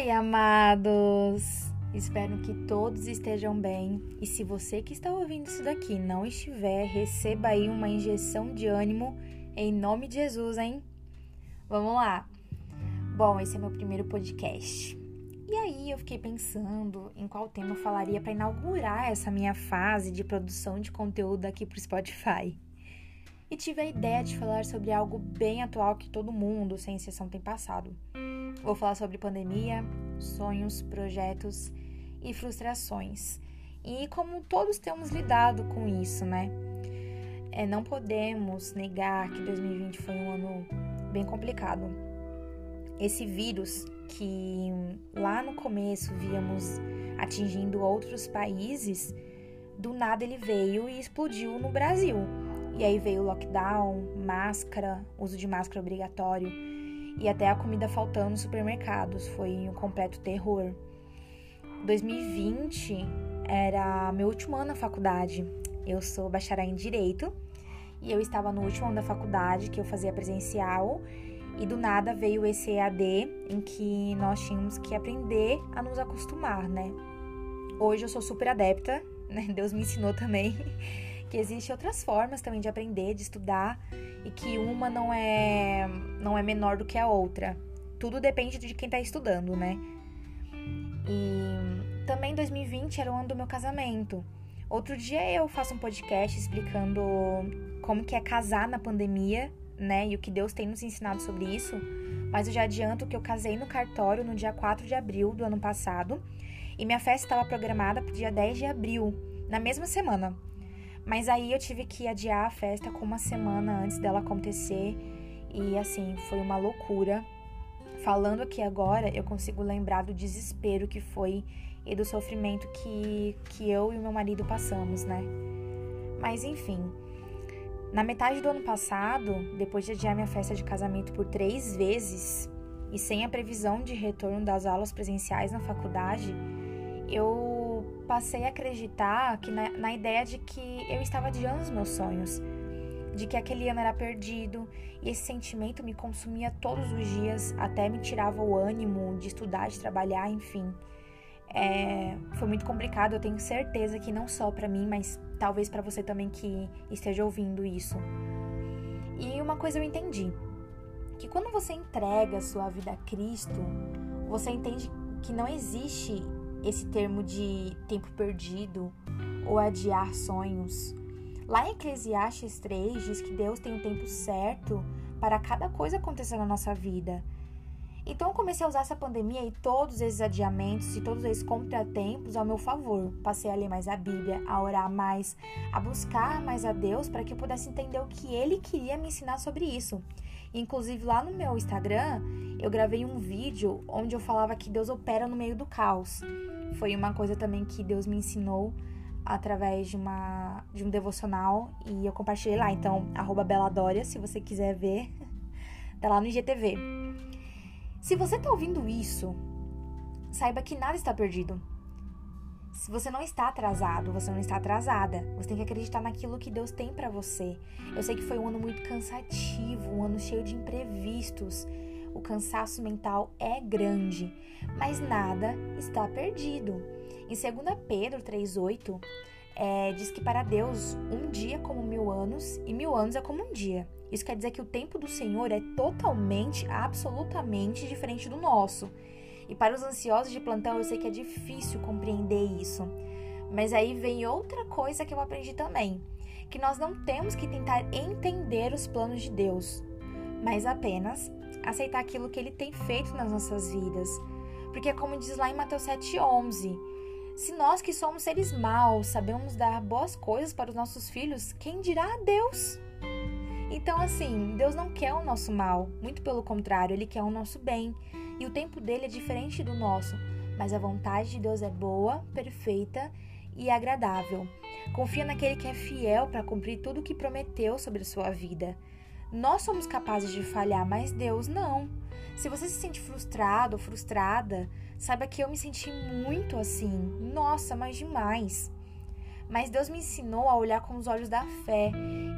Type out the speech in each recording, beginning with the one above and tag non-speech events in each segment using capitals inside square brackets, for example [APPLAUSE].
Oi, amados! Espero que todos estejam bem. E se você que está ouvindo isso daqui não estiver, receba aí uma injeção de ânimo em nome de Jesus, hein? Vamos lá! Bom, esse é meu primeiro podcast. E aí eu fiquei pensando em qual tema eu falaria para inaugurar essa minha fase de produção de conteúdo aqui pro Spotify. E tive a ideia de falar sobre algo bem atual que todo mundo, sem exceção, tem passado Vou falar sobre pandemia, sonhos, projetos e frustrações. E como todos temos lidado com isso, né? É, não podemos negar que 2020 foi um ano bem complicado. Esse vírus que lá no começo víamos atingindo outros países, do nada ele veio e explodiu no Brasil. E aí veio lockdown, máscara, uso de máscara obrigatório e até a comida faltando nos supermercados. Foi um completo terror. 2020 era meu último ano na faculdade. Eu sou bacharel em Direito e eu estava no último ano da faculdade que eu fazia presencial e do nada veio esse EAD em que nós tínhamos que aprender a nos acostumar, né? Hoje eu sou super adepta, né? [LAUGHS] Deus me ensinou também que existem outras formas também de aprender, de estudar e que uma não é não é menor do que a outra. Tudo depende de quem está estudando, né? E também 2020 era o ano do meu casamento. Outro dia eu faço um podcast explicando como que é casar na pandemia, né? E o que Deus tem nos ensinado sobre isso. Mas eu já adianto que eu casei no cartório no dia 4 de abril do ano passado. E minha festa estava programada para o dia 10 de abril, na mesma semana. Mas aí eu tive que adiar a festa com uma semana antes dela acontecer. E assim, foi uma loucura. Falando aqui agora, eu consigo lembrar do desespero que foi e do sofrimento que, que eu e meu marido passamos, né? Mas enfim, na metade do ano passado, depois de adiar minha festa de casamento por três vezes e sem a previsão de retorno das aulas presenciais na faculdade, eu passei a acreditar que na, na ideia de que eu estava adiando os meus sonhos, de que aquele ano era perdido, e esse sentimento me consumia todos os dias, até me tirava o ânimo de estudar, de trabalhar, enfim. É, foi muito complicado, eu tenho certeza que não só para mim, mas talvez para você também que esteja ouvindo isso. E uma coisa eu entendi, que quando você entrega sua vida a Cristo, você entende que não existe esse termo de tempo perdido ou adiar sonhos. Lá em Eclesiastes 3 diz que Deus tem um tempo certo para cada coisa acontecer na nossa vida. Então eu comecei a usar essa pandemia e todos esses adiamentos e todos esses contratempos ao meu favor. Passei a ler mais a Bíblia, a orar mais, a buscar mais a Deus para que eu pudesse entender o que Ele queria me ensinar sobre isso. Inclusive lá no meu Instagram, eu gravei um vídeo onde eu falava que Deus opera no meio do caos. Foi uma coisa também que Deus me ensinou através de uma de um devocional e eu compartilhei lá. Então, arroba Beladória, se você quiser ver, tá lá no IGTV. Se você tá ouvindo isso, saiba que nada está perdido. Se você não está atrasado, você não está atrasada. Você tem que acreditar naquilo que Deus tem para você. Eu sei que foi um ano muito cansativo, um ano cheio de imprevistos. O cansaço mental é grande, mas nada está perdido. Em 2 Pedro 3,8, é, diz que para Deus um dia é como mil anos e mil anos é como um dia. Isso quer dizer que o tempo do Senhor é totalmente, absolutamente diferente do nosso. E para os ansiosos de plantão, eu sei que é difícil compreender isso. Mas aí vem outra coisa que eu aprendi também: que nós não temos que tentar entender os planos de Deus, mas apenas aceitar aquilo que ele tem feito nas nossas vidas. Porque, como diz lá em Mateus 7,11, se nós que somos seres maus sabemos dar boas coisas para os nossos filhos, quem dirá a Deus? Então, assim, Deus não quer o nosso mal, muito pelo contrário, Ele quer o nosso bem. E o tempo dele é diferente do nosso, mas a vontade de Deus é boa, perfeita e agradável. Confia naquele que é fiel para cumprir tudo o que prometeu sobre a sua vida. Nós somos capazes de falhar, mas Deus não. Se você se sente frustrado ou frustrada, saiba que eu me senti muito assim. Nossa, mas demais. Mas Deus me ensinou a olhar com os olhos da fé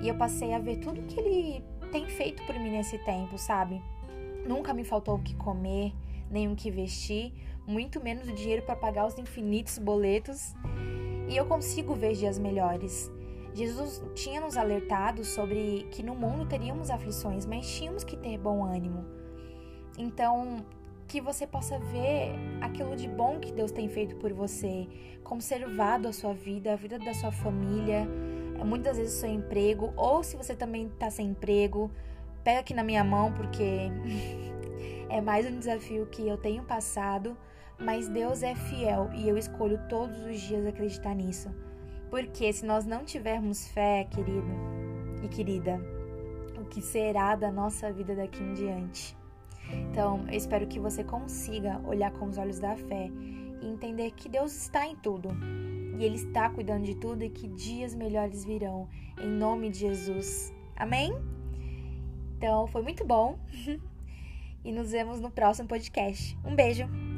e eu passei a ver tudo que Ele tem feito por mim nesse tempo, sabe? Nunca me faltou o que comer, nem o que vestir, muito menos o dinheiro para pagar os infinitos boletos. E eu consigo ver dias melhores. Jesus tinha nos alertado sobre que no mundo teríamos aflições, mas tínhamos que ter bom ânimo. Então, que você possa ver aquilo de bom que Deus tem feito por você, conservado a sua vida, a vida da sua família, muitas vezes o seu emprego, ou se você também está sem emprego, pega aqui na minha mão porque [LAUGHS] é mais um desafio que eu tenho passado, mas Deus é fiel e eu escolho todos os dias acreditar nisso. Porque se nós não tivermos fé, querido e querida, o que será da nossa vida daqui em diante? Então, eu espero que você consiga olhar com os olhos da fé e entender que Deus está em tudo. E Ele está cuidando de tudo e que dias melhores virão. Em nome de Jesus. Amém? Então, foi muito bom. [LAUGHS] e nos vemos no próximo podcast. Um beijo!